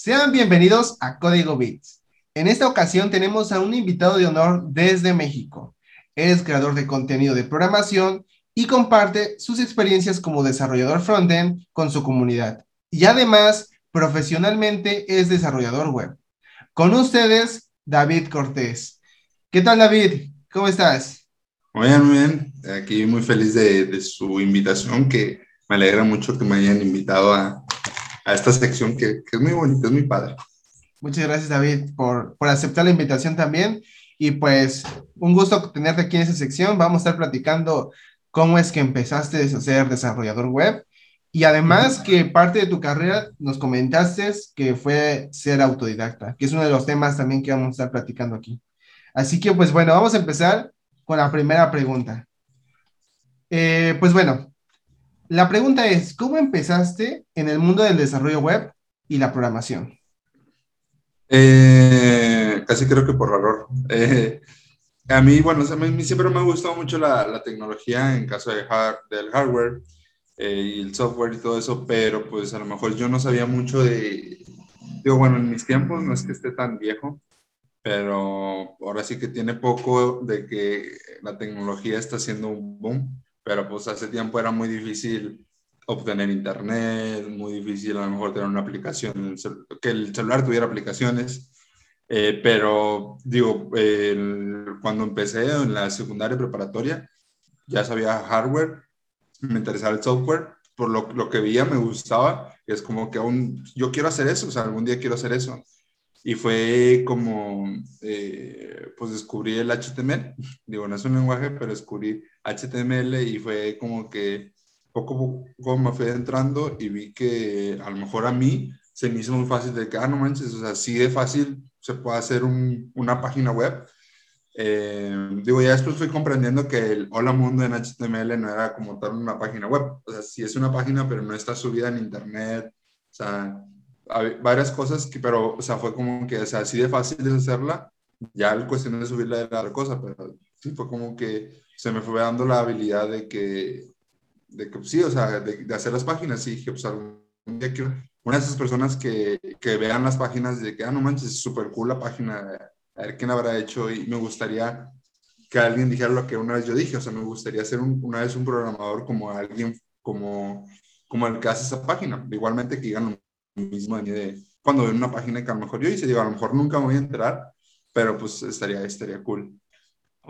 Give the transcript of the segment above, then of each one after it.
Sean bienvenidos a Código Bits. En esta ocasión tenemos a un invitado de honor desde México. Es creador de contenido de programación y comparte sus experiencias como desarrollador frontend con su comunidad. Y además, profesionalmente es desarrollador web. Con ustedes, David Cortés. ¿Qué tal, David? ¿Cómo estás? Muy bien, muy bien. Aquí muy feliz de, su invitación, que me alegra mucho que me hayan invitado a, a esta sección que, es muy bonita, es muy padre. Muchas gracias, David, por, por aceptar la invitación también. Y pues, un gusto tenerte aquí en esa sección. Vamos a estar platicando cómo es que empezaste a ser desarrollador web. Y además que parte de tu carrera nos comentaste que fue ser autodidacta, que es uno de los temas también que vamos a estar platicando aquí. Así que pues bueno, vamos a empezar con la primera pregunta. Eh, pues bueno, la pregunta es, ¿cómo empezaste en el mundo del desarrollo web y la programación? Eh, casi creo que por error. Eh, a mí, bueno, a mí siempre me ha gustado mucho la, tecnología en caso de del hardware eh, y el software y todo eso, pero pues a lo mejor yo no sabía mucho de, digo, bueno, en mis tiempos no es que esté tan viejo, pero ahora sí que tiene poco de que la tecnología está haciendo un boom pero pues hace tiempo era muy difícil obtener internet, muy difícil a lo mejor tener una aplicación, que el celular tuviera aplicaciones, eh, pero digo, cuando empecé en la secundaria preparatoria, ya sabía hardware, me interesaba el software, por lo, lo que veía me gustaba, es como que aún yo quiero hacer eso, o sea, algún día quiero hacer eso. Y fue como, eh, pues descubrí el HTML, digo, no es un lenguaje, pero descubrí HTML y fue como que poco a poco me fui entrando y vi que a lo mejor a mí se me hizo muy fácil de que, ah, no manches, o sea, así de fácil se puede hacer un, una página web. Eh, digo, ya después fui comprendiendo que el Hola Mundo en HTML no era como tal una página web. O sea, sí es una página, pero no está subida en internet. O sea, hay varias cosas que, pero, o sea, fue como que, o sea, así de fácil de hacerla. Ya el cuestión de subirla era otra cosa, pero sí fue como que se me fue dando la habilidad de que, de que sí, o sea, de, hacer las páginas. Y dije, pues algún día quiero, una de esas personas que, que vean las páginas de que, ah, no manches, es súper cool la página, a ver quién habrá hecho. Y me gustaría que alguien dijera lo que una vez yo dije, o sea, me gustaría ser una vez un programador como alguien, como, como el que hace esa página. Igualmente que digan lo mismo de de cuando ven una página que a lo mejor yo hice, digo, a lo mejor nunca me voy a enterar, pero pues estaría, estaría cool.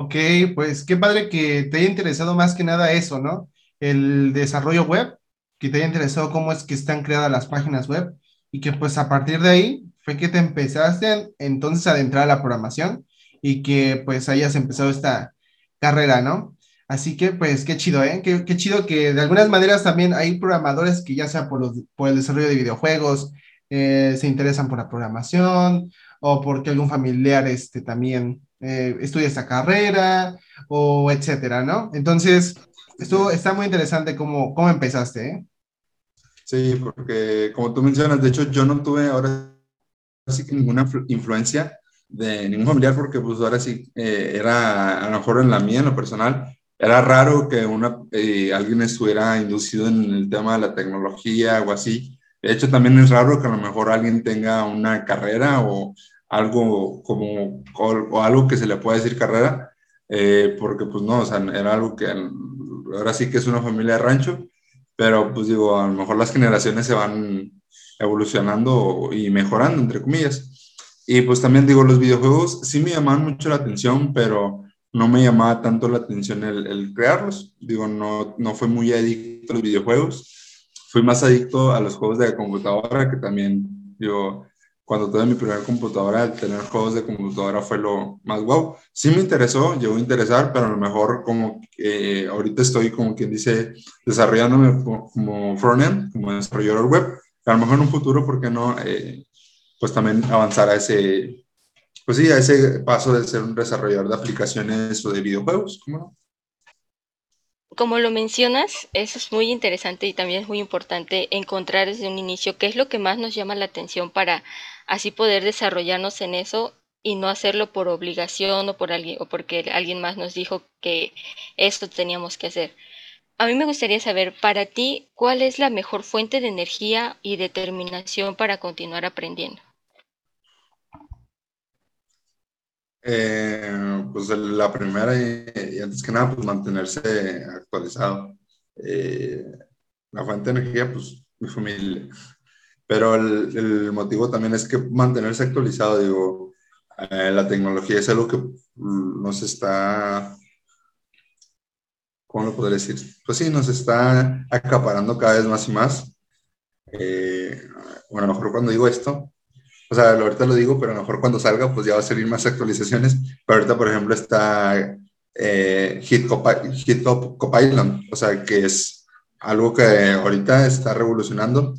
Ok, pues qué padre que te haya interesado más que nada eso, ¿no? El desarrollo web, que te haya interesado cómo es que están creadas las páginas web y que pues a partir de ahí fue que te empezaste entonces a adentrar a la programación y que pues hayas empezado esta carrera, ¿no? Así que pues qué chido, ¿eh? Qué, chido que de algunas maneras también hay programadores que ya sea por, los, por el desarrollo de videojuegos, eh, se interesan por la programación o porque algún familiar este, también eh, estudia esta carrera o etcétera, ¿no? Entonces, esto está muy interesante cómo, cómo empezaste, ¿eh? Sí, porque como tú mencionas, de hecho yo no tuve ahora sí que ninguna influencia de ningún familiar porque pues ahora sí eh, era a lo mejor en la mía, en lo personal, era raro que una, eh, alguien estuviera inducido en el tema de la tecnología o así. De hecho, también es raro que a lo mejor alguien tenga una carrera o algo como, o, algo que se le pueda decir carrera, eh, porque pues no, o sea, era algo que ahora sí que es una familia de rancho, pero pues digo, a lo mejor las generaciones se van evolucionando y mejorando, entre comillas. Y pues también digo, los videojuegos sí me llamaban mucho la atención, pero no me llamaba tanto la atención el, el crearlos. Digo, no, no fue muy adicto a los videojuegos. Fui más adicto a los juegos de computadora, que también, digo, cuando tuve mi primera computadora, tener juegos de computadora fue lo más guau. Sí me interesó, llegó a interesar, pero a lo mejor como que ahorita estoy como quien dice desarrollándome como frontend, como desarrollador web. A lo mejor en un futuro, ¿por qué no? Eh, pues también avanzar a ese, pues sí, a ese paso de ser un desarrollador de aplicaciones o de videojuegos, ¿cómo no? como lo mencionas, eso es muy interesante y también es muy importante encontrar desde un inicio qué es lo que más nos llama la atención para así poder desarrollarnos en eso y no hacerlo por obligación o por alguien o porque alguien más nos dijo que esto teníamos que hacer. a mí me gustaría saber, para ti, ¿cuál es la mejor fuente de energía y determinación para continuar aprendiendo? Eh, pues la primera y, antes que nada, pues mantenerse actualizado. Eh, la fuente de energía, pues mi familia. Pero el, el motivo también es que mantenerse actualizado, digo, eh, la tecnología es algo que nos está, ¿cómo lo podría decir? Pues sí, nos está acaparando cada vez más y más. bueno, a lo mejor cuando digo esto, o sea, ahorita lo digo, pero a lo mejor cuando salga, pues ya va a salir más actualizaciones. Pero ahorita, por ejemplo, está eh, Copilot, Copilot, o sea, que es algo que ahorita está revolucionando,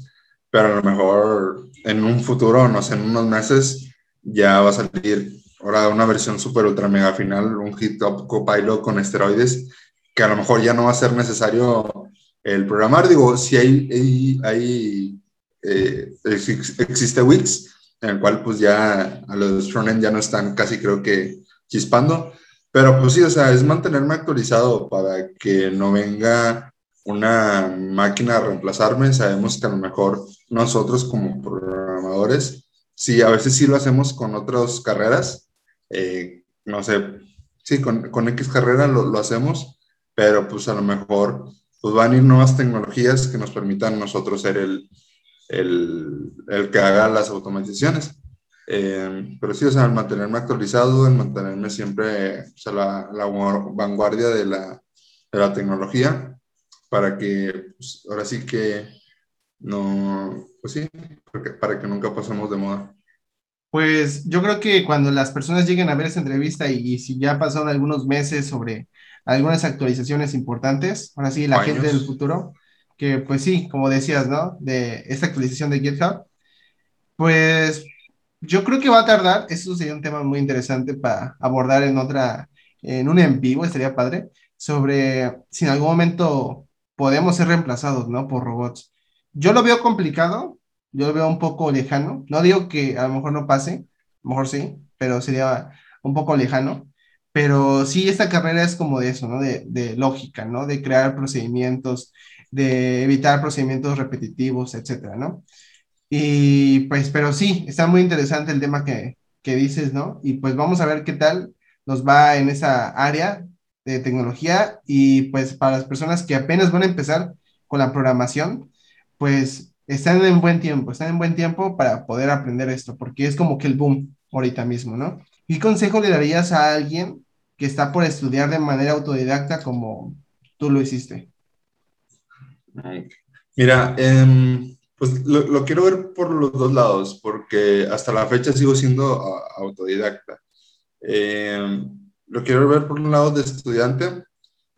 pero a lo mejor en un futuro, no sé, en unos meses, ya va a salir ahora una versión super ultra mega final, un GitHub Copilot con esteroides, que a lo mejor ya no va a ser necesario el programar. Digo, si hay, hay, hay eh, existe Wix, en el cual pues ya a los frontend ya no están casi creo que chispando, pero pues sí, o sea, es mantenerme actualizado para que no venga una máquina a reemplazarme. Sabemos que a lo mejor nosotros como programadores, sí, a veces sí lo hacemos con otras carreras, eh, no sé, sí, con, con X carrera lo, lo, hacemos, pero pues a lo mejor pues van a ir nuevas tecnologías que nos permitan nosotros ser el, el, el que haga las automatizaciones. Eh, pero sí, o sea, mantenerme actualizado, en mantenerme siempre o sea, la, la, vanguardia de la, de la tecnología para que pues, ahora sí que no, pues sí, porque, para que nunca pasemos de moda. Pues yo creo que cuando las personas lleguen a ver esta entrevista y, y si ya pasaron algunos meses sobre algunas actualizaciones importantes, ahora sí, la gente del futuro, que pues sí, como decías, ¿no? De esta actualización de GitHub, pues yo creo que va a tardar, eso sería un tema muy interesante para abordar en otra, en un en vivo, estaría padre, sobre si en algún momento podemos ser reemplazados, ¿no? Por robots. Yo lo veo complicado, yo lo veo un poco lejano, no digo que a lo mejor no pase, a lo mejor sí, pero sería un poco lejano, pero sí, esta carrera es como de eso, ¿no? De, de lógica, ¿no? De crear procedimientos, de evitar procedimientos repetitivos, etcétera, ¿no? Y pues, pero sí, está muy interesante el tema que, que dices, ¿no? Y pues vamos a ver qué tal nos va en esa área de tecnología y pues para las personas que apenas van a empezar con la programación, pues están en buen tiempo, están en buen tiempo para poder aprender esto, porque es como que el boom ahorita mismo, ¿no? ¿Qué consejo le darías a alguien que está por estudiar de manera autodidacta como tú lo hiciste? Mira, eh, pues lo, lo, quiero ver por los dos lados, porque hasta la fecha sigo siendo autodidacta. Eh, lo quiero ver por un lado de estudiante,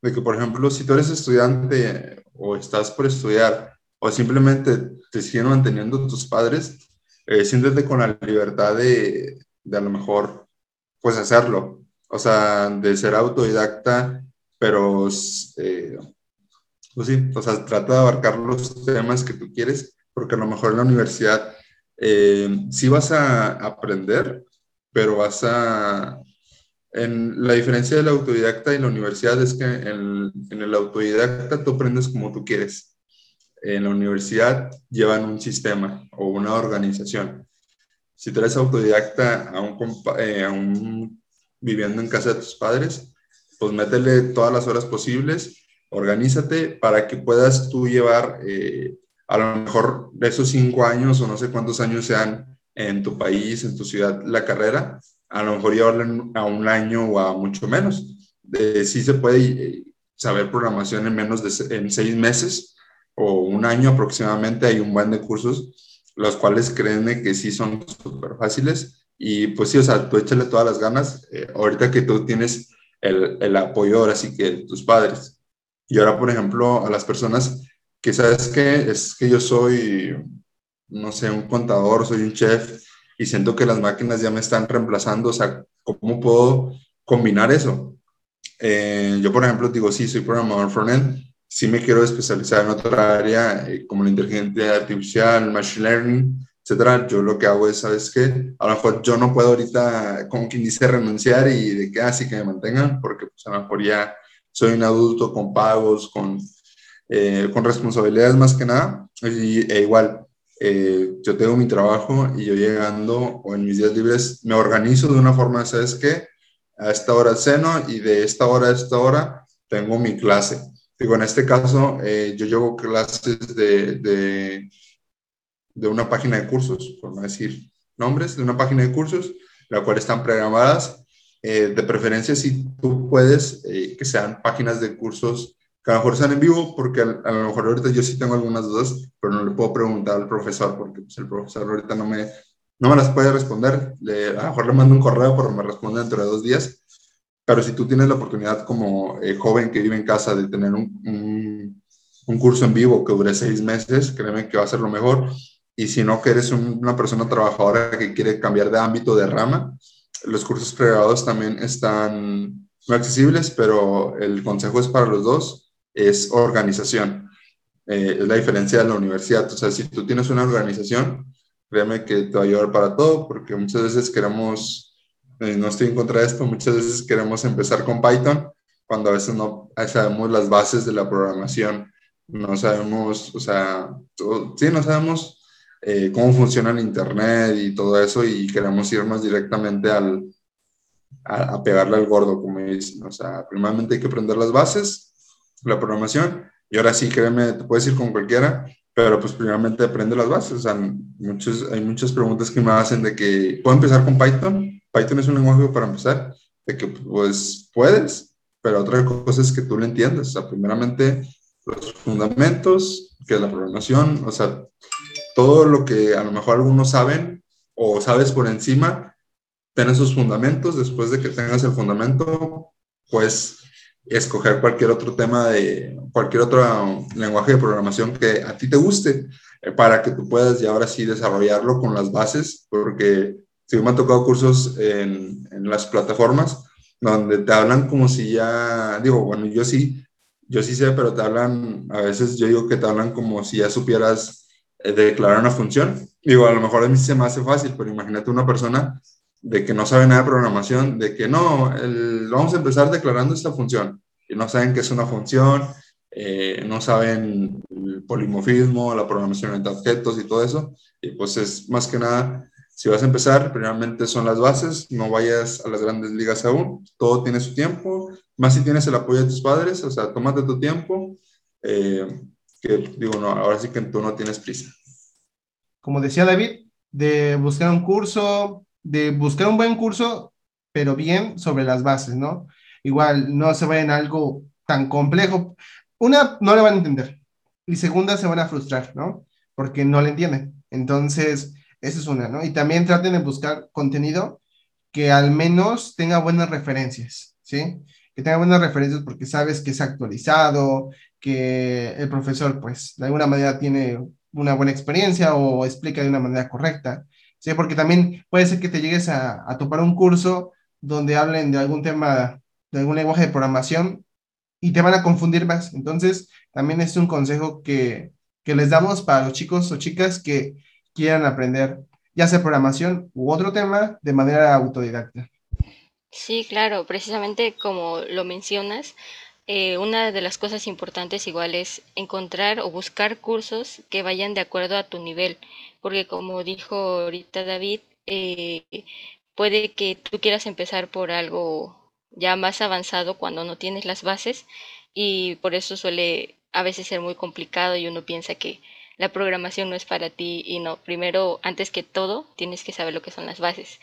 de que, por ejemplo, si tú eres estudiante o estás por estudiar o simplemente te siguen manteniendo tus padres, eh, siéntete con la libertad de, de a lo mejor, pues hacerlo. O sea, de ser autodidacta, pero eh, pues sí, o sea, trata de abarcar los temas que tú quieres, porque a lo mejor en la universidad eh, sí vas a aprender, pero vas a... En, la diferencia del autodidacta y la universidad es que en, en el autodidacta tú aprendes como tú quieres. En la universidad llevan un sistema o una organización. Si tú eres autodidacta a un, eh, a un viviendo en casa de tus padres, pues métele todas las horas posibles organízate para que puedas tú llevar eh, a lo mejor de esos cinco años o no sé cuántos años sean en tu país, en tu ciudad, la carrera, a lo mejor llevarla a un año o a mucho menos. Eh, sí se puede eh, saber programación en menos de en seis meses o un año aproximadamente. Hay un buen de cursos, los cuales créanme que sí son súper fáciles. Y pues sí, o sea, tú échale todas las ganas. Eh, ahorita que tú tienes el, el apoyo ahora sí que tus padres y ahora, por ejemplo, a las personas que sabes que es que yo soy, no sé, un contador, soy un chef y siento que las máquinas ya me están reemplazando, o sea, ¿cómo puedo combinar eso? Eh, yo, por ejemplo, digo, sí, soy programador frontend, sí me quiero especializar en otra área eh, como la inteligencia artificial, machine learning, etcétera. Yo lo que hago es, ¿sabes qué? A lo mejor yo no puedo ahorita, como quien dice, renunciar y de que así ah, que me mantengan, porque pues a lo mejor ya soy un adulto con pagos, con, eh, con responsabilidades más que nada. Y, e igual, eh, yo tengo mi trabajo y yo llegando o en mis días libres me organizo de una forma, ¿sabes qué? A esta hora ceno y de esta hora a esta hora tengo mi clase. Digo, en este caso, eh, yo llevo clases de, de, de, una página de cursos, por no decir nombres, de una página de cursos, la cual están programadas. Eh, de preferencia, si tú puedes, que sean páginas de cursos que a lo mejor sean en vivo, porque a, lo mejor ahorita yo sí tengo algunas dudas, pero no le puedo preguntar al profesor, porque pues, el profesor ahorita no me, no me las puede responder. Le, a lo mejor le mando un correo, pero me responde dentro de dos días. Pero si tú tienes la oportunidad como eh, joven que vive en casa de tener un, un, un, curso en vivo que dure seis meses, créeme que va a ser lo mejor. Y si no, que eres una persona trabajadora que quiere cambiar de ámbito, de rama, los cursos pregrabados también están no accesibles, pero el consejo es para los dos es organización. Eh, es la diferencia de la universidad. O sea, si tú tienes una organización, créeme que te va a ayudar para todo, porque muchas veces queremos, eh, no estoy en contra de esto, muchas veces queremos empezar con Python cuando a veces no sabemos las bases de la programación, no sabemos, o sea, sí, no sabemos eh, cómo funciona el Internet y todo eso y queremos irnos directamente al, a, pegarle al gordo, como dicen. O sea, primeramente hay que aprender las bases la programación. Y ahora sí, créeme, te puedes ir con cualquiera, pero pues primeramente aprende las bases. Hay muchas preguntas que me hacen de que, ¿puedo empezar con Python? Python es un lenguaje para empezar, de que pues puedes, pero otra cosa es que tú lo entiendes. O sea, primeramente los fundamentos, que es la programación, o sea, todo lo que a lo mejor algunos saben o sabes por encima, ten esos fundamentos. Después de que tengas el fundamento, pues escoger cualquier otro tema de cualquier otro lenguaje de programación que a ti te guste eh, para que tú puedas ya ahora sí desarrollarlo con las bases, porque si me han tocado cursos en, las plataformas donde te hablan como si ya, digo, bueno, yo sí, yo sí sé, pero te hablan, a veces yo digo que te hablan como si ya supieras eh, declarar una función. Digo, a lo mejor a mí se me hace fácil, pero imagínate una persona de que no sabe nada de programación, de que no, vamos a empezar declarando esta función y no saben qué es una función, eh, no saben el polimorfismo, la programación de objetos y todo eso. Y pues es más que nada, si vas a empezar, primeramente son las bases, no vayas a las grandes ligas aún, todo tiene su tiempo, más si tienes el apoyo de tus padres, o sea, tómate tu tiempo, eh, que digo, no, ahora sí que tú no tienes prisa. Como decía David, de buscar un curso, de buscar un buen curso, pero bien sobre las bases, ¿no? Igual, no se vayan a algo tan complejo. Una, no le van a entender. Y segunda, se van a frustrar, ¿no? Porque no le entienden. Entonces, esa es una, ¿no? Y también traten de buscar contenido que al menos tenga buenas referencias, ¿sí? Que tenga buenas referencias porque sabes que es actualizado, que el profesor, pues, de alguna manera tiene una buena experiencia o explica de una manera correcta. ¿Sí? Porque también puede ser que te llegues a, topar un curso donde hablen de algún tema, de algún lenguaje de programación y te van a confundir más. Entonces, también es un consejo que, que les damos para los chicos o chicas que quieran aprender ya sea programación u otro tema de manera autodidacta. Sí, claro, precisamente como lo mencionas, eh, una de las cosas importantes igual es encontrar o buscar cursos que vayan de acuerdo a tu nivel porque como dijo ahorita David, eh, puede que tú quieras empezar por algo ya más avanzado cuando no tienes las bases y por eso suele a veces ser muy complicado y uno piensa que la programación no es para ti y no, primero, antes que todo, tienes que saber lo que son las bases.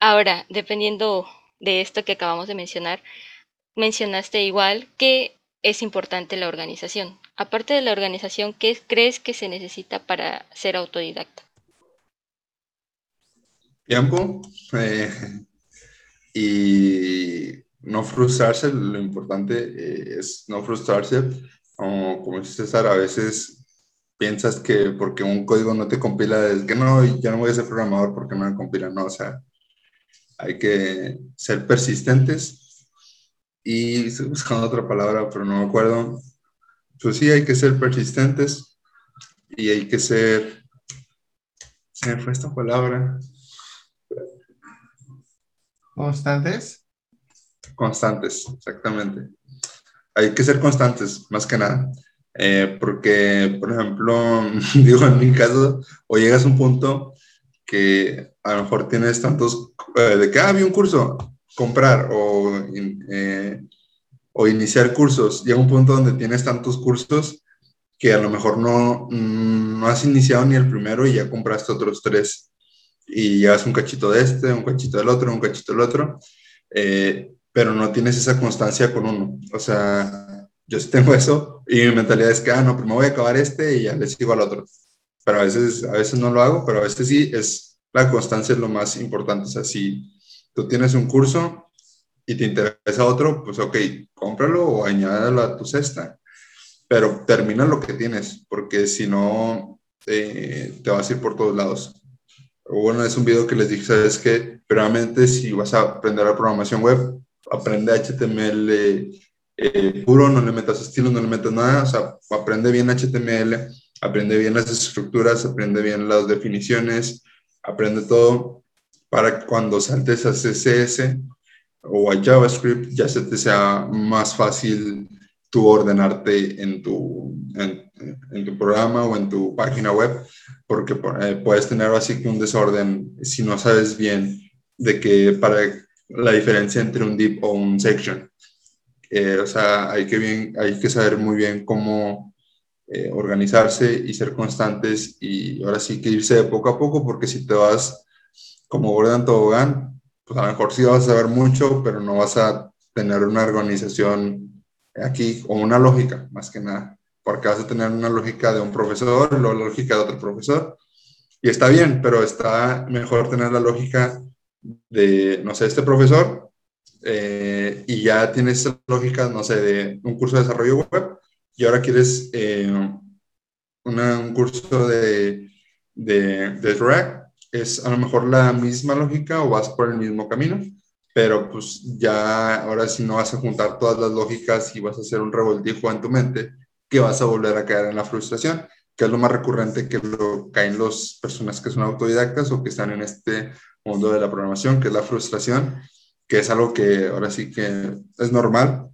Ahora, dependiendo de esto que acabamos de mencionar, mencionaste igual que es importante la organización. Aparte de la organización, ¿qué crees que se necesita para ser autodidacta? Tiempo eh, y no frustrarse. Lo importante eh, es no frustrarse. Como, como dice César, a veces piensas que porque un código no te compila, es que no, ya no voy a ser programador porque no me compila. No, o sea, hay que ser persistentes y estoy buscando otra palabra, pero no me acuerdo. Pues sí, hay que ser persistentes y hay que ser... Se me fue esta palabra. ¿Constantes? Constantes, exactamente. Hay que ser constantes, más que nada. Eh, porque, por ejemplo, digo, en mi caso, o llegas a un punto que a lo mejor tienes tantos, eh, de que, ah, un curso, comprar o, eh, o iniciar cursos. Llega un punto donde tienes tantos cursos que a lo mejor no, mm, no has iniciado ni el primero y ya compraste otros tres. Y llevas un cachito de este, un cachito del otro, un cachito del otro, pero no tienes esa constancia con uno. O sea, yo sí tengo eso y mi mentalidad es que, ah, no, primero voy a acabar este y ya le sigo al otro. Pero a veces, a veces no lo hago, pero a veces sí, es la constancia es lo más importante. O sea, si tú tienes un curso y te interesa otro, pues ok, cómpralo o añádalo a tu cesta, pero termina lo que tienes, porque si no, eh, te vas a ir por todos lados. Bueno, es un video que les dije, sabes que, realmente si vas a aprender la programación web, aprende HTML eh, puro, no le metas estilo, no le metas nada, o sea, aprende bien HTML, aprende bien las estructuras, aprende bien las definiciones, aprende todo para que cuando saltes a CSS o a JavaScript ya se te sea más fácil tu ordenarte en tu, en, tu programa o en tu página web, porque eh, puedes tener así que un desorden si no sabes bien de que para la diferencia entre un div o un section. Eh, o sea, hay que, bien, hay que saber muy bien cómo eh, organizarse y ser constantes y ahora sí que irse de poco a poco porque si te vas como Gordon Tobogán, pues a lo mejor sí vas a saber mucho, pero no vas a tener una organización aquí o una lógica, más que nada, porque vas a tener una lógica de un profesor, luego la lógica de otro profesor, y está bien, pero está mejor tener la lógica de, no sé, este profesor eh, y ya tienes lógica, no sé, de un curso de desarrollo web y ahora quieres eh, un curso de, de, de React, es a lo mejor la misma lógica o vas por el mismo camino, pero pues ya ahora si no vas a juntar todas las lógicas y vas a hacer un revoltijo en tu mente, que vas a volver a caer en la frustración, que es lo más recurrente que lo caen las personas que son autodidactas o que están en este mundo de la programación, que es la frustración que es algo que ahora sí que es normal,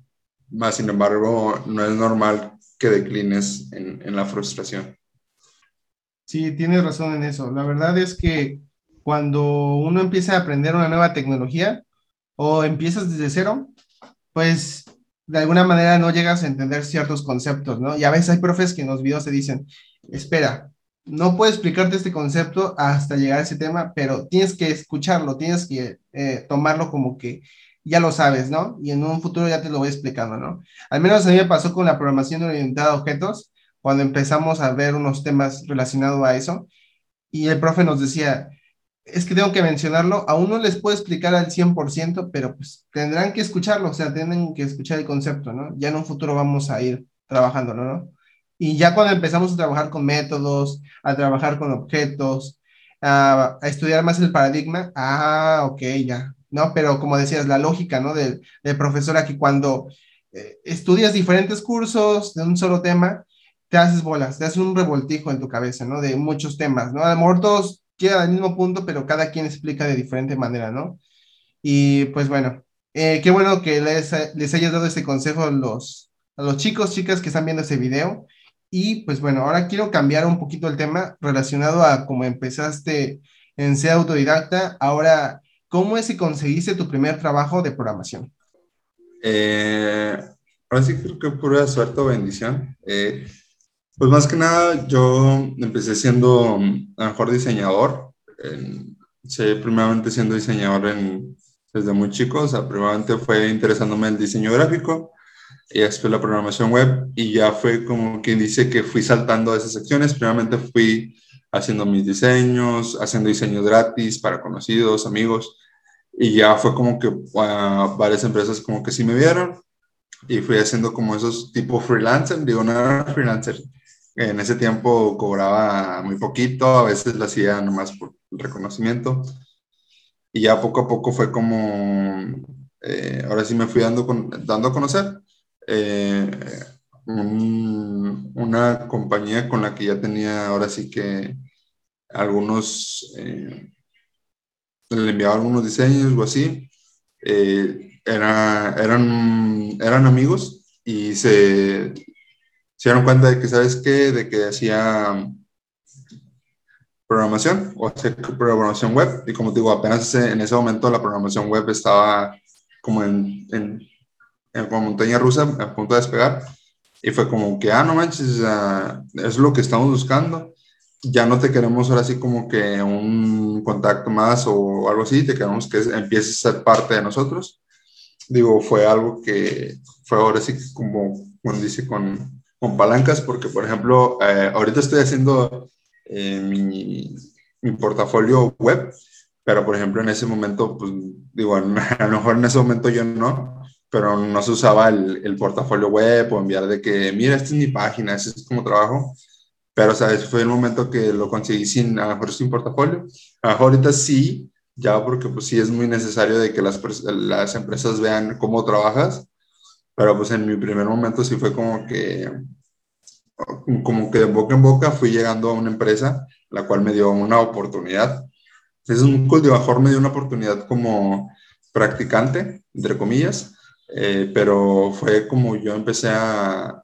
más sin embargo no es normal que declines en, en la frustración. Sí, tienes razón en eso. La verdad es que cuando uno empieza a aprender una nueva tecnología o empiezas desde cero, pues de alguna manera no llegas a entender ciertos conceptos, ¿no? Y a veces hay profes que en los videos te dicen, espera, no puedo explicarte este concepto hasta llegar a ese tema, pero tienes que escucharlo, tienes que eh, tomarlo como que ya lo sabes, ¿no? Y en un futuro ya te lo voy explicando, ¿no? Al menos a mí me pasó con la programación orientada a objetos, cuando empezamos a ver unos temas relacionados a eso, y el profe nos decía, es que tengo que mencionarlo, aún no les puedo explicar al 100%, pero pues tendrán que escucharlo, o sea, tienen que escuchar el concepto, ¿no? Ya en un futuro vamos a ir trabajándolo, ¿no? Y ya cuando empezamos a trabajar con métodos, a trabajar con objetos, a, estudiar más el paradigma, ah, ok, ya. No, pero como decías, la lógica, ¿no? Del, del profesor aquí, cuando eh, estudias diferentes cursos de un solo tema, te haces bolas, te haces un revoltijo en tu cabeza, ¿no? De muchos temas, ¿no? A lo mejor todos llegan al mismo punto, pero cada quien explica de diferente manera, ¿no? Y pues bueno, eh, qué bueno que les, les hayas dado este consejo a los, a los chicos, chicas que están viendo este video. Y pues bueno, ahora quiero cambiar un poquito el tema relacionado a cómo empezaste en ser autodidacta. Ahora, ¿cómo es que conseguiste tu primer trabajo de programación? Eh, ahora sí creo que pura suerte o bendición. Eh, pues más que nada, yo empecé siendo mm, a mejor diseñador. sí, primeramente siendo diseñador en, desde muy chico, o sea, primeramente fue interesándome el diseño gráfico y después la programación web y ya fue como quien dice que fui saltando esas secciones. Primeramente fui haciendo mis diseños, haciendo diseños gratis para conocidos, amigos y ya fue como que uh, varias empresas como que sí me vieron y fui haciendo como esos tipo freelancer, digo, no era freelancer, en ese tiempo cobraba muy poquito, a veces lo hacía nomás por reconocimiento. Y ya poco a poco fue como, eh, ahora sí me fui dando, con, dando a conocer eh, una compañía con la que ya tenía ahora sí que algunos, eh, le enviaba algunos diseños o así, eh, era, eran, eran amigos y se, se dieron cuenta de que, ¿sabes qué? De que hacía programación o hacer programación web. Y como te digo, apenas en ese momento la programación web estaba como en, en, en como montaña rusa, a punto de despegar. Y fue como que, ah, no manches, es lo que estamos buscando. Ya no te queremos ahora sí como que un contacto más o algo así, te queremos que empieces a ser parte de nosotros. Digo, fue algo que fue ahora sí como, como dice, con, palancas, porque por ejemplo, eh, ahorita estoy haciendo eh, mi, mi, portafolio web, pero por ejemplo en ese momento, pues digo, a lo mejor en ese momento yo no, pero no se usaba el, el portafolio web o enviar de que, mira, esta es mi página, ese es como trabajo, pero sabes, fue el momento que lo conseguí sin, a lo mejor sin portafolio, a ahorita sí, ya porque pues sí es muy necesario de que las, las empresas vean cómo trabajas, pero pues en mi primer momento sí fue como que como que de boca en boca fui llegando a una empresa, la cual me dio una oportunidad. Es un cultivador, me dio una oportunidad como practicante, entre comillas, eh, pero fue como yo empecé a,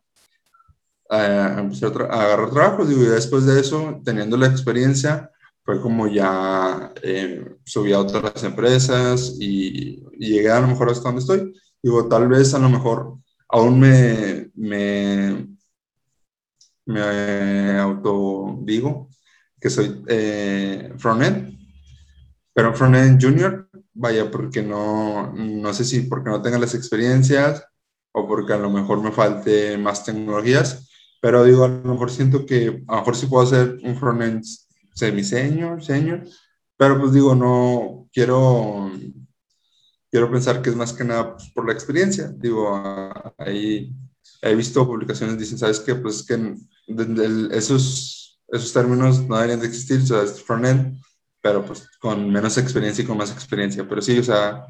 a, empezar a, agarrar trabajos y después de eso, teniendo la experiencia, fue como ya eh, subí a otras empresas y, y, llegué a lo mejor hasta donde estoy. Digo, tal vez a lo mejor aún me, me me auto digo que soy eh, frontend, pero frontend junior, vaya, porque no, no sé si porque no tenga las experiencias o porque a lo mejor me falte más tecnologías, pero digo, a lo mejor siento que a lo mejor sí puedo hacer un frontend semi-senior, senior, pero pues digo, no quiero, quiero pensar que es más que nada pues, por la experiencia, digo, ahí he visto publicaciones dicen, ¿sabes qué? Pues que esos, esos términos no deberían de existir, o sea, es frontend, pero pues con menos experiencia y con más experiencia. Pero sí, o sea,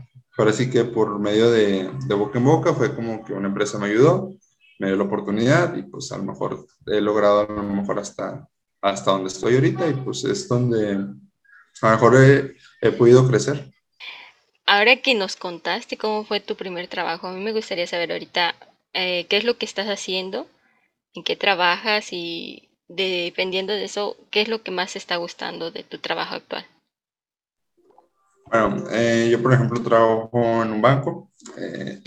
sí que por medio de, de boca en boca fue como que una empresa me ayudó, me dio la oportunidad y pues a lo mejor he logrado a lo mejor hasta, hasta donde estoy ahorita y pues es donde a lo mejor he, he podido crecer. Ahora que nos contaste cómo fue tu primer trabajo, a mí me gustaría saber ahorita eh, qué es lo que estás haciendo, en qué trabajas y dependiendo de eso, qué es lo que más te está gustando de tu trabajo actual. Bueno, eh, yo por ejemplo trabajo en un banco. Eh,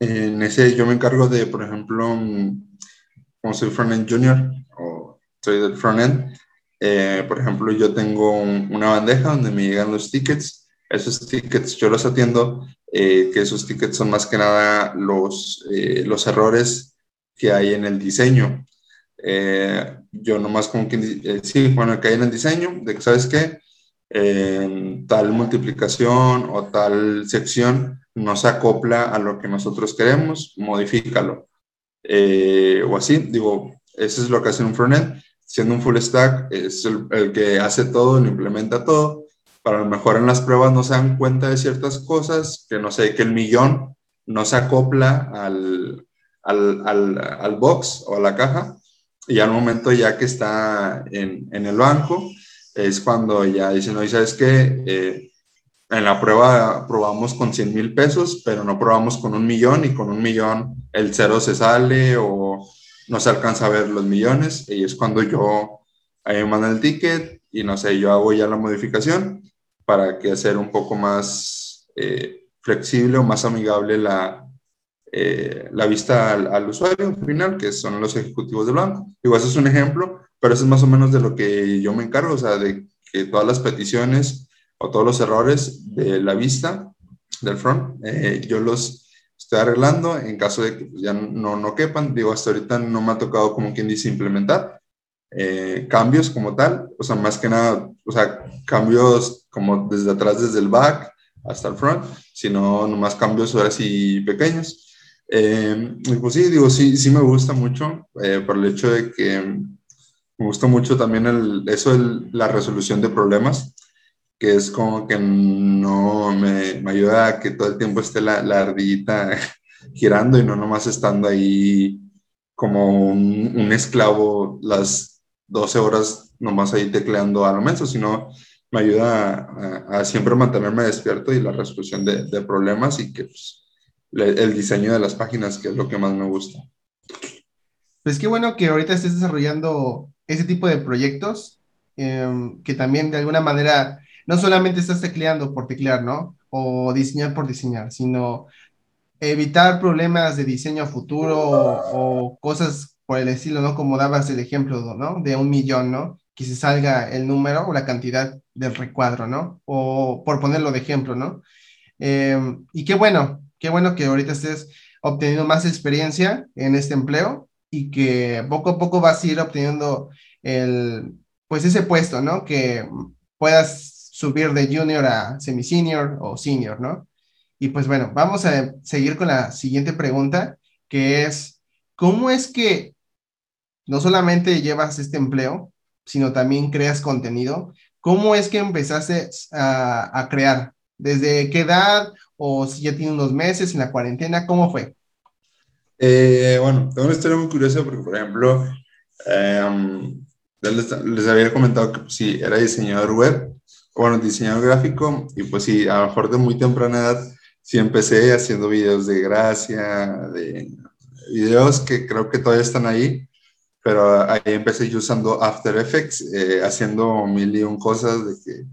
en ese yo me encargo de, por ejemplo, mm, como soy frontend junior o soy del frontend, por ejemplo, yo tengo una bandeja donde me llegan los tickets. Esos tickets yo los atiendo eh, que esos tickets son más que nada los, eh, los errores que hay en el diseño. Eh, yo nomás como que, sí, bueno, que hay en el diseño, de que, ¿sabes qué? tal multiplicación o tal sección no se acopla a lo que nosotros queremos, modifícalo. o así, digo, eso es lo que hace un frontend. Siendo un full stack, es el, el que hace todo, lo implementa todo para lo mejor en las pruebas no se dan cuenta de ciertas cosas, que no sé, que el millón no se acopla al, al, al, al box o a la caja, y al momento ya que está en, en el banco, es cuando ya dicen, oye, ¿sabes qué? Eh, en la prueba probamos con 100 mil pesos, pero no probamos con un millón y con un millón el cero se sale o no se alcanza a ver los millones y es cuando yo ahí me mandan el ticket y no sé, yo hago ya la modificación para que hacer un poco más eh, flexible o más amigable la, eh, la vista al, usuario final, que son los ejecutivos de banco. Digo, eso es un ejemplo, pero eso es más o menos de lo que yo me encargo, o sea, de que todas las peticiones o todos los errores de la vista del front, eh, yo los estoy arreglando en caso de que pues, ya no, no quepan. Digo, hasta ahorita no me ha tocado como quien dice implementar, eh, cambios como tal, o sea, más que nada, o sea, cambios como desde atrás, desde el back hasta el front, sino nomás cambios ahora sí pequeños. Eh, pues sí, digo, sí, sí me gusta mucho eh, por el hecho de que me gusta mucho también el, eso, de la resolución de problemas, que es como que no me, me ayuda a que todo el tiempo esté la, la ardillita girando y no nomás estando ahí como un, un esclavo las 12 horas nomás ahí tecleando a lo menos, sino me ayuda a, siempre mantenerme despierto y la resolución de, problemas y que pues, el diseño de las páginas, que es lo que más me gusta. Pues qué bueno que ahorita estés desarrollando ese tipo de proyectos, em, que también de alguna manera no solamente estás tecleando por teclear, ¿no? O diseñar por diseñar, sino evitar problemas de diseño futuro o cosas por el estilo, ¿no? Como dabas el ejemplo, ¿no? De un millón, ¿no? Que se salga el número o la cantidad del recuadro, ¿no? O por ponerlo de ejemplo, ¿no? Em, y qué bueno, qué bueno que ahorita estés obteniendo más experiencia en este empleo y que poco a poco vas a ir obteniendo el, pues ese puesto, ¿no? Que puedas subir de junior a semi-senior o senior, ¿no? Y pues bueno, vamos a seguir con la siguiente pregunta, que es, ¿cómo es que no solamente llevas este empleo, sino también creas contenido? ¿Cómo es que empezaste a, a crear? ¿Desde qué edad? ¿O si ya tiene unos meses en la cuarentena? ¿Cómo fue? Eh, bueno, tengo una historia muy curiosa porque, por ejemplo, em, les, les, había comentado que pues, sí, era diseñador web, bueno, diseñador gráfico, y pues sí, a lo mejor de muy temprana edad, sí empecé haciendo videos de gracia, de videos que creo que todavía están ahí, pero ahí empecé yo usando After Effects, eh, haciendo mil y un cosas de que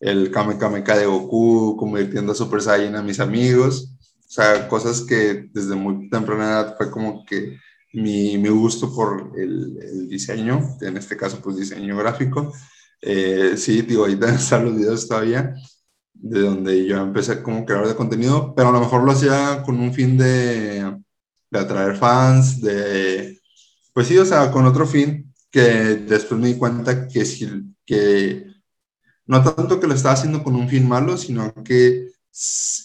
el Kame Kame K de Goku, convirtiendo a Super Saiyan a mis amigos, o sea, cosas que desde muy temprana edad fue como que mi, mi gusto por el, el, diseño, en este caso pues diseño gráfico. Eh, sí, digo, ahí están los videos todavía, de donde yo empecé como creador de contenido, pero a lo mejor lo hacía con un fin de, de atraer fans, de, pues sí, o sea, con otro fin que después me di cuenta que, si, que no tanto que lo estaba haciendo con un fin malo, sino que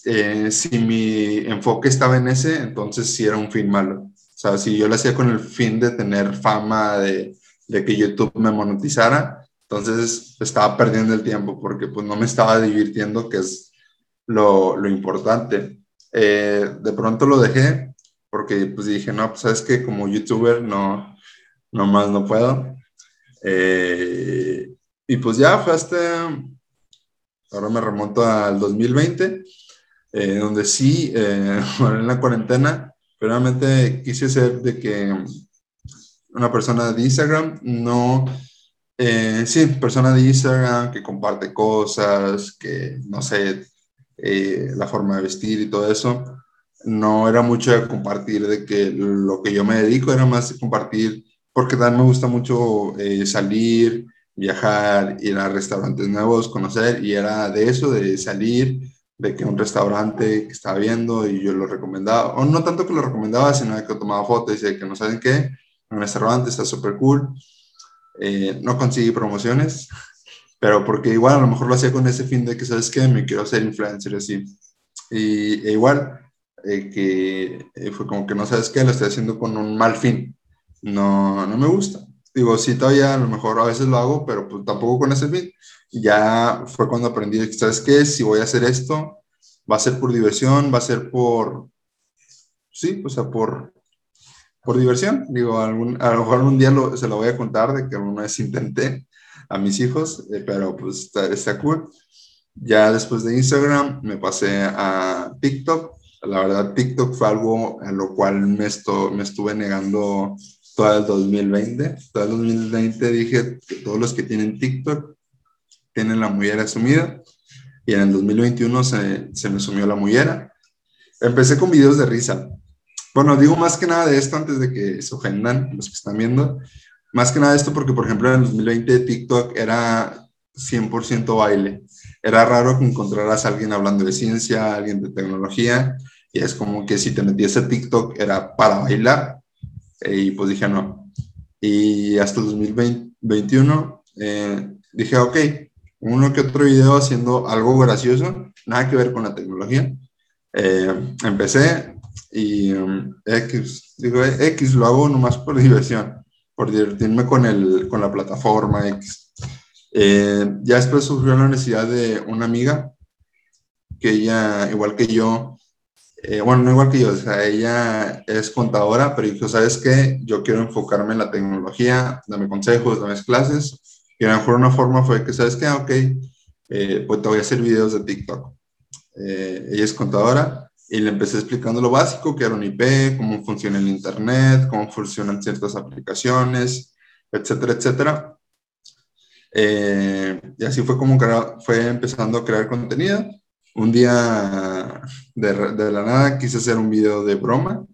eh, si mi enfoque estaba en ese, entonces sí era un fin malo. O sea, si yo lo hacía con el fin de tener fama, de, de que YouTube me monetizara, entonces estaba perdiendo el tiempo porque pues no me estaba divirtiendo, que es lo, lo importante. Eh, de pronto lo dejé porque pues dije, no, pues sabes que como youtuber no, no más no puedo. Eh, y pues ya fue hasta ahora me remonto al 2020, eh, donde sí, eh, en la cuarentena, realmente quise ser de que una persona de Instagram, no, eh, sí, persona de Instagram que comparte cosas, que no sé, eh, la forma de vestir y todo eso, no era mucho de compartir de que lo que yo me dedico era más de compartir, porque también me gusta mucho eh, salir, viajar, ir a restaurantes nuevos, conocer, y era de eso, de salir, de que un restaurante que estaba viendo y yo lo recomendaba, o no tanto que lo recomendaba, sino que tomaba fotos y de que no saben qué, un restaurante está súper cool. Eh, no conseguí promociones, pero porque igual a lo mejor lo hacía con ese fin de que, ¿sabes qué? Me quiero ser influencer así. Y e igual, eh, que eh, fue como que no sabes qué, lo estoy haciendo con un mal fin. No, no me gusta digo, sí, todavía a lo mejor a veces lo hago, pero pues tampoco con ese fin. Ya fue cuando aprendí, ¿sabes qué? Si voy a hacer esto, va a ser por diversión, va a ser por, sí, o sea, por, por diversión. Digo, algún, a lo mejor un día lo, se lo voy a contar de que alguna vez intenté a mis hijos, eh, pero pues está, está cool. Ya después de Instagram me pasé a TikTok. La verdad, TikTok fue algo a lo cual me, me estuve negando todo el 2020. Todo el 2020 dije que todos los que tienen TikTok tienen la mullera sumida. Y en el 2021 se, se me sumió la mullera. Empecé con videos de risa. Bueno, digo más que nada de esto antes de que se ofendan los que están viendo. Más que nada esto porque, por ejemplo, en el 2020 TikTok era 100% baile. Era raro que encontraras a alguien hablando de ciencia, alguien de tecnología, y es como que si te metías a TikTok era para bailar y pues dije no. Y hasta el 2021 eh, dije, ok, uno que otro video haciendo algo gracioso, nada que ver con la tecnología. Eh, empecé y um, X, digo, X lo hago nomás por diversión, por divertirme con, el, con la plataforma X. Eh, ya después surgió la necesidad de una amiga que ella, igual que yo, eh, bueno, no igual que yo, o sea, ella es contadora, pero dijo, ¿sabes qué? Yo quiero enfocarme en la tecnología, dame consejos, dame clases. Y a lo mejor una forma fue que, ¿sabes qué? Ok, eh, pues te voy a hacer videos de TikTok. Eh, ella es contadora y le empecé explicando lo básico, que era un IP, cómo funciona el Internet, cómo funcionan ciertas aplicaciones, etcétera, etcétera. Eh, y así fue como fue empezando a crear contenido. Un día de, de, la nada quise hacer un video de broma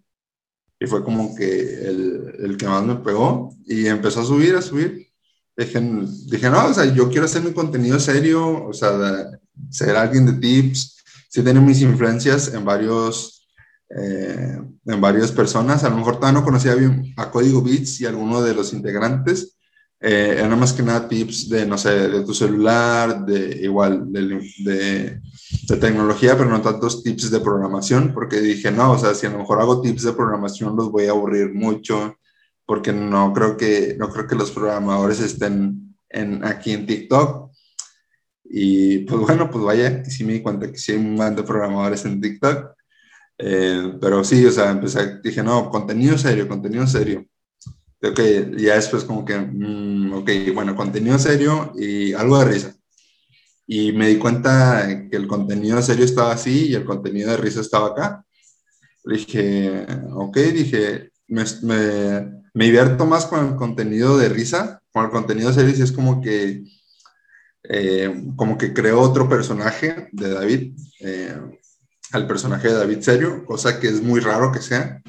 y fue como que el, el, que más me pegó y empezó a subir, a subir. Dije, dije, no, o sea, yo quiero hacer mi contenido serio, o sea, ser alguien de tips, sí tengo mis influencias en varios, eh, en varias personas. A lo mejor todavía no conocía bien a Código Bits y alguno de los integrantes. Eh, eran más que nada tips de, no sé, de tu celular, de igual, de, de, tecnología, pero no tantos tips de programación, porque dije, no, o sea, si a lo mejor hago tips de programación los voy a aburrir mucho, porque no creo que, no creo que los programadores estén en, aquí en TikTok. Y pues bueno, pues vaya, sí me di cuenta que sí hay un montón de programadores en TikTok. Eh, pero sí, o sea, empecé, dije, no, contenido serio, contenido serio. Ok, ya después como que, mm, ok, bueno, contenido serio y algo de risa. Y me di cuenta que el contenido serio estaba así y el contenido de risa estaba acá. Dije, ok, dije, me, me, me divierto más con el contenido de risa, con el contenido serio, y es como que eh, como que creó otro personaje de David, eh, al personaje de David serio, cosa que es muy raro que sea.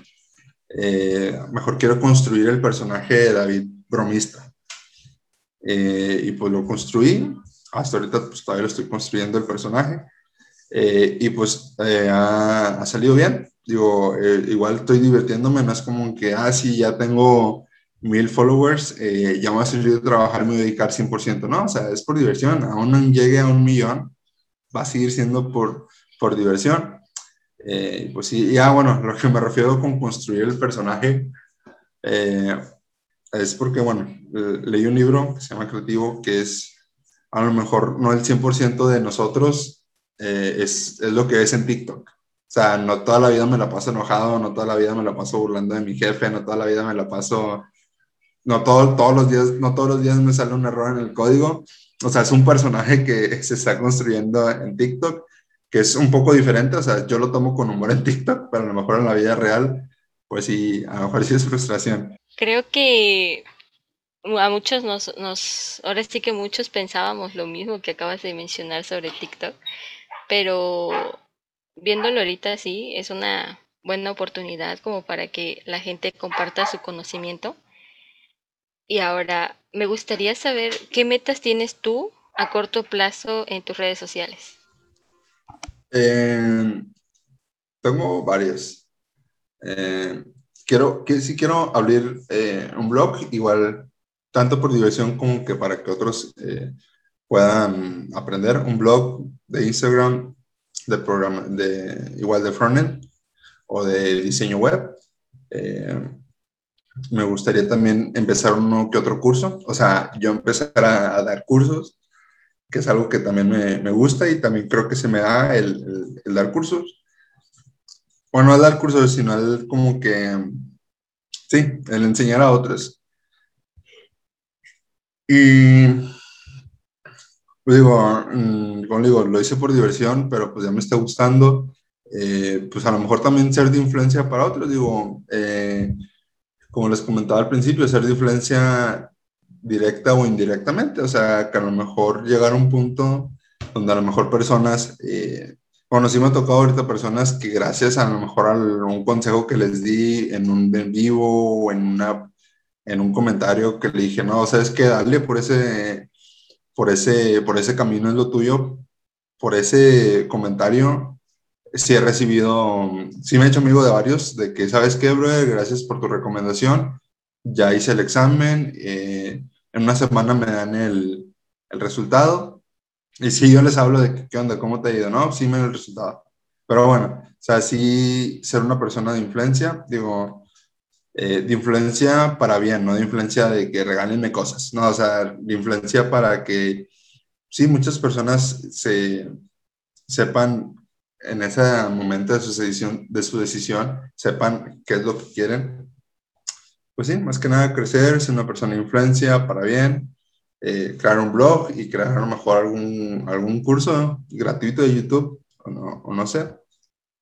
Eh, mejor quiero construir el personaje de David bromista. y pues lo construí. Hasta ahorita pues todavía lo estoy construyendo el personaje. y pues ha, ha, salido bien. Digo, igual estoy divirtiéndome, no es como que, ah, sí, ya tengo mil followers, eh, ya me va a servir de trabajar, me voy a dedicar 100%, ¿no? O sea, es por diversión, aún no llegue a un millón, va a seguir siendo por, por diversión. Eh, pues sí, ya bueno, lo que me refiero con construir el personaje eh, es porque, bueno, leí un libro que se llama Creativo, que es a lo mejor no el 100% de nosotros, es, es lo que es en TikTok. O sea, no toda la vida me la paso enojado, no toda la vida me la paso burlando de mi jefe, no toda la vida me la paso no todo, todos los días, no todos los días me sale un error en el código. O sea, es un personaje que se está construyendo en TikTok, que es un poco diferente. O sea, yo lo tomo con humor en TikTok, pero a lo mejor en la vida real, pues sí, a lo mejor sí es frustración. Creo que a muchos nos, nos, ahora sí que muchos pensábamos lo mismo que acabas de mencionar sobre TikTok, pero viéndolo ahorita sí, es una buena oportunidad como para que la gente comparta su conocimiento y ahora, me gustaría saber qué metas tienes tú a corto plazo en tus redes sociales. Eh, tengo varias. Eh, quiero, que, sí quiero abrir eh, un blog, igual tanto por diversión como que para que otros puedan aprender. Un blog de Instagram, de programa, de, igual de frontend o de diseño web me gustaría también empezar uno que otro curso, o sea, yo empezar a, dar cursos, que es algo que también me, me, gusta y también creo que se me da el, el, dar cursos. Bueno, no el dar cursos, sino el como que, sí, el enseñar a otros. Y, pues digo, mm, como digo, lo hice por diversión, pero pues ya me está gustando. Eh, pues a lo mejor también ser de influencia para otros, digo, eh, como les comentaba al principio, ser de influencia directa o indirectamente, o sea, que a lo mejor llegar a un punto donde a lo mejor personas, eh, bueno, sí me ha tocado ahorita personas que gracias a lo mejor a un consejo que les di en un vivo o en, una, en un comentario que le dije, no, sabes que darle por ese, por ese, por ese camino es lo tuyo, por ese comentario, sí he recibido, sí me he hecho amigo de varios, de que, ¿sabes qué, brother? Gracias por tu recomendación. Ya hice el examen, eh, en una semana me dan el, el, resultado. Y sí, yo les hablo de qué onda, cómo te ha ido, ¿no? Sí me dan el resultado. Pero bueno, o sea, sí ser una persona de influencia, digo, eh, de influencia para bien, no de influencia de que regálenme cosas, no, o sea, de influencia para que, sí, muchas personas se sepan en ese momento de su, decisión, de su decisión sepan qué es lo que quieren. Pues sí, más que nada crecer, ser una persona de influencia para bien, eh, crear un blog y crear a lo mejor algún, algún curso gratuito de YouTube o no, o no sé.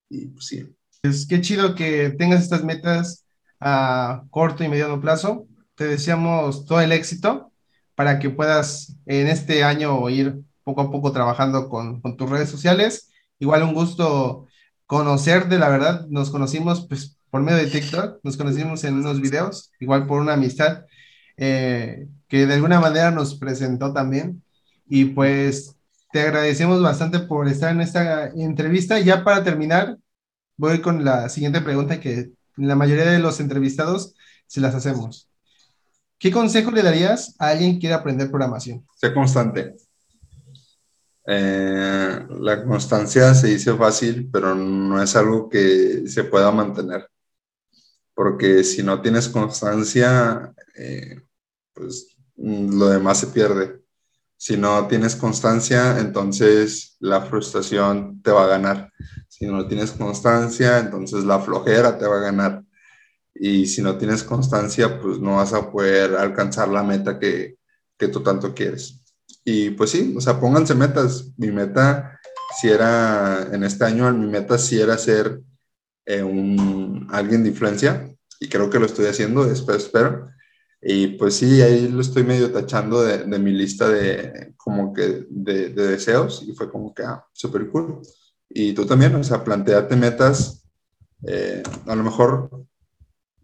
y pues sí. Es que chido que tengas estas metas a corto y mediano plazo. Te deseamos todo el éxito para que puedas en este año ir poco a poco trabajando con, con tus redes sociales. Igual un gusto conocerte, la verdad, nos conocimos pues por medio de TikTok, nos conocimos en unos videos, igual por una amistad eh, que de alguna manera nos presentó también. Y pues te agradecemos bastante por estar en esta entrevista. Ya para terminar, voy con la siguiente pregunta que la mayoría de los entrevistados se las hacemos. ¿Qué consejo le darías a alguien que quiera aprender programación? Sé constante. Eh, la constancia se dice fácil, pero no es algo que se pueda mantener. Porque si no tienes constancia, eh, pues lo demás se pierde. Si no tienes constancia, entonces la frustración te va a ganar. Si no tienes constancia, entonces la flojera te va a ganar. Y si no tienes constancia, pues no vas a poder alcanzar la meta que, que tú tanto quieres. Y pues sí, o sea, pónganse metas. Mi meta, si era en este año, mi meta si era ser eh, un, alguien de influencia, y creo que lo estoy haciendo, espero. Y pues sí, ahí lo estoy medio tachando de, de mi lista de como que de, de, deseos y fue como que, ah, súper cool. Y tú también, o sea, planteate metas, eh, a lo mejor,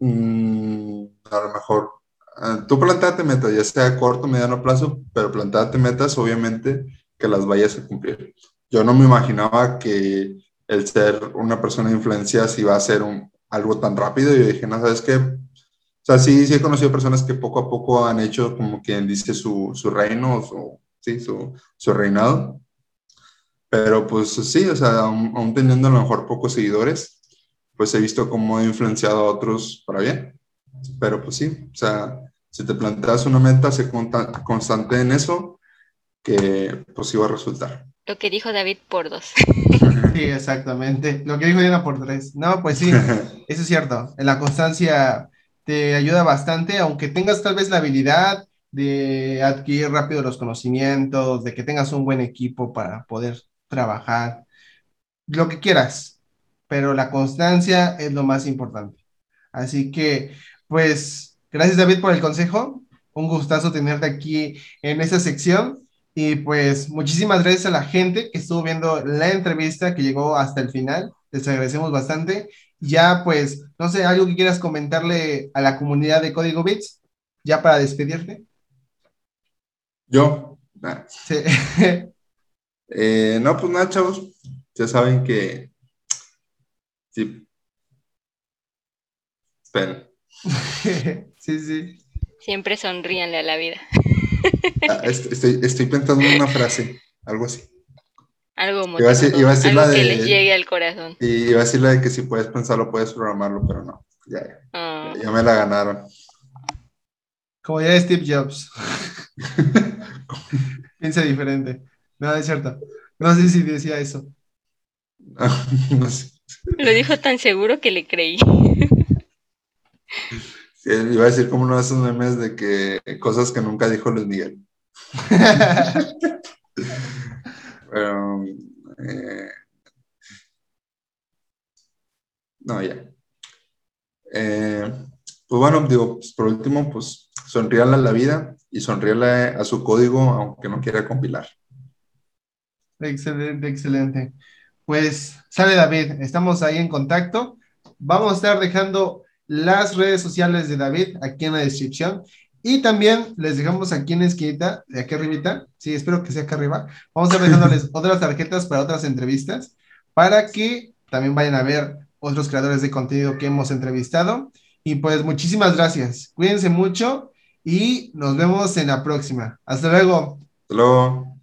mmm, a lo mejor, uh, tú planteate metas, ya sea a corto, mediano plazo, pero planteate metas, obviamente, que las vayas a cumplir. Yo no me imaginaba que el ser una persona de influencia si va a ser algo tan rápido. Y yo dije, no, ¿sabes qué? O sea, sí, sí he conocido personas que poco a poco han hecho como quien dice su, su reino, su, sí, su, su, reinado. Pero pues sí, o sea, aún, teniendo a lo mejor pocos seguidores, pues he visto cómo he influenciado a otros para bien. Pero pues sí, o sea, si te planteas una meta, sé constante en eso, que pues iba a resultar. Lo que dijo David por dos. Sí, exactamente. Lo que dijo Diana por tres. No, pues sí, eso es cierto. La constancia te ayuda bastante, aunque tengas tal vez la habilidad de adquirir rápido los conocimientos, de que tengas un buen equipo para poder trabajar, lo que quieras, pero la constancia es lo más importante. Así que, pues, gracias David por el consejo. Un gustazo tenerte aquí en esta sección. Y pues muchísimas gracias a la gente que estuvo viendo la entrevista, que llegó hasta el final. Les agradecemos bastante. Ya pues, no sé, algo que quieras comentarle a la comunidad de Código Bits, ya para despedirte. Yo. Sí. eh, no, pues nada, chavos. Ya saben que. Sí. Espera. sí, sí. Siempre sonríanle a la vida. Ah, estoy, estoy pensando en una frase, algo así. Algo, iba a decir, iba a decir algo la de, que les llegue al corazón. Y iba a decir la de que si puedes pensarlo, puedes programarlo, pero no. Ya, ya, Ah, ya me la ganaron. Como ya Steve Jobs. Piensa diferente. No, es cierto. No sé si decía eso. no sé. Lo dijo tan seguro que le creí. Iba a decir como uno de esos memes de que cosas que nunca dijo Luis Miguel. Pero, eh, no, ya. Eh, pues bueno, digo, pues por último, pues sonríale a la vida y sonríale a su código aunque no quiera compilar. Excelente, excelente. Pues sale David, estamos ahí en contacto. Vamos a estar dejando las redes sociales de David aquí en la descripción. Y también les dejamos aquí en la esquinita, de aquí arribita, sí, espero que sea acá arriba, vamos a estar dejándoles otras tarjetas para otras entrevistas, para que también vayan a ver otros creadores de contenido que hemos entrevistado. Y pues muchísimas gracias. Cuídense mucho y nos vemos en la próxima. Hasta luego. Hasta luego.